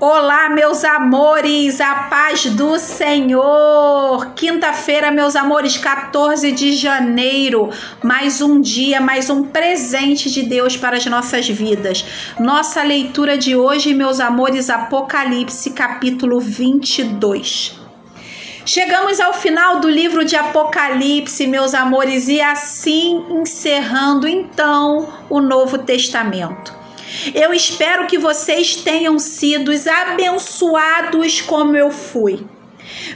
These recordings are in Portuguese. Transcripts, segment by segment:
Olá, meus amores, a paz do Senhor. Quinta-feira, meus amores, 14 de janeiro, mais um dia, mais um presente de Deus para as nossas vidas. Nossa leitura de hoje, meus amores, Apocalipse, capítulo 22. Chegamos ao final do livro de Apocalipse, meus amores, e assim encerrando então o Novo Testamento. Eu espero que vocês tenham sido abençoados como eu fui.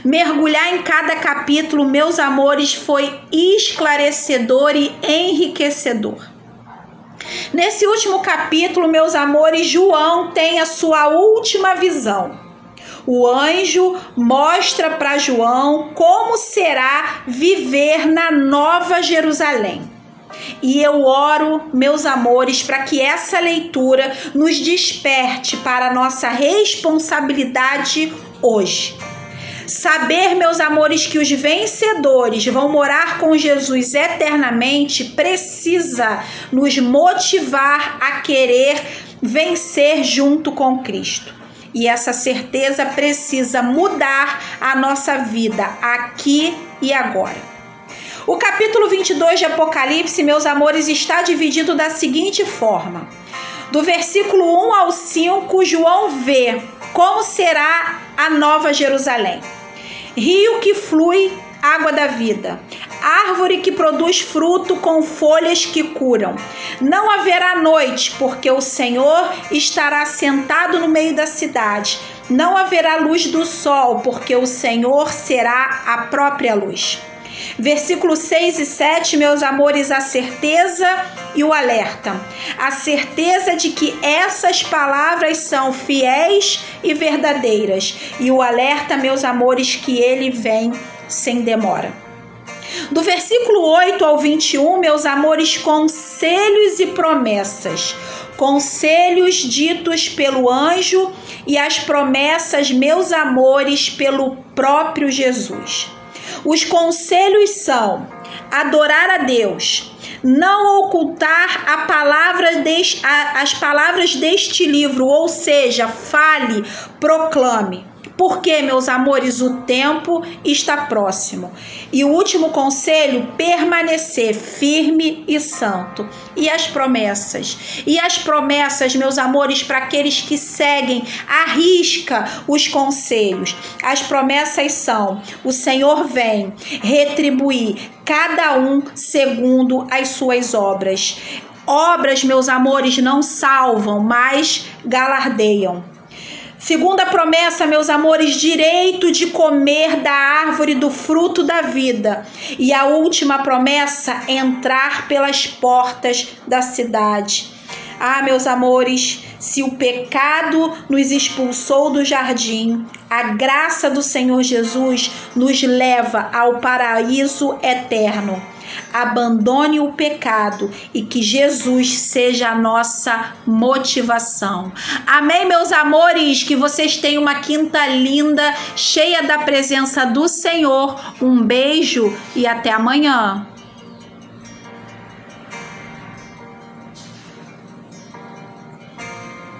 Mergulhar em cada capítulo, meus amores, foi esclarecedor e enriquecedor. Nesse último capítulo, meus amores, João tem a sua última visão. O anjo mostra para João como será viver na Nova Jerusalém. E eu oro, meus amores, para que essa leitura nos desperte para a nossa responsabilidade hoje. Saber, meus amores, que os vencedores vão morar com Jesus eternamente precisa nos motivar a querer vencer junto com Cristo. E essa certeza precisa mudar a nossa vida aqui e agora. O capítulo 22 de Apocalipse, meus amores, está dividido da seguinte forma: do versículo 1 ao 5, João vê como será a nova Jerusalém. Rio que flui água da vida, árvore que produz fruto com folhas que curam. Não haverá noite, porque o Senhor estará sentado no meio da cidade. Não haverá luz do sol, porque o Senhor será a própria luz. Versículos 6 e 7, meus amores, a certeza e o alerta. A certeza de que essas palavras são fiéis e verdadeiras. E o alerta, meus amores, que ele vem sem demora. Do versículo 8 ao 21, meus amores, conselhos e promessas. Conselhos ditos pelo anjo e as promessas, meus amores, pelo próprio Jesus. Os conselhos são adorar a Deus, não ocultar a palavra a, as palavras deste livro, ou seja, fale, proclame. Porque, meus amores, o tempo está próximo. E o último conselho, permanecer firme e santo. E as promessas? E as promessas, meus amores, para aqueles que seguem, arrisca os conselhos. As promessas são: o Senhor vem retribuir cada um segundo as suas obras. Obras, meus amores, não salvam, mas galardeiam. Segunda promessa, meus amores, direito de comer da árvore do fruto da vida. E a última promessa, entrar pelas portas da cidade. Ah, meus amores, se o pecado nos expulsou do jardim, a graça do Senhor Jesus nos leva ao paraíso eterno abandone o pecado e que Jesus seja a nossa motivação. Amém, meus amores? Que vocês tenham uma quinta linda, cheia da presença do Senhor. Um beijo e até amanhã.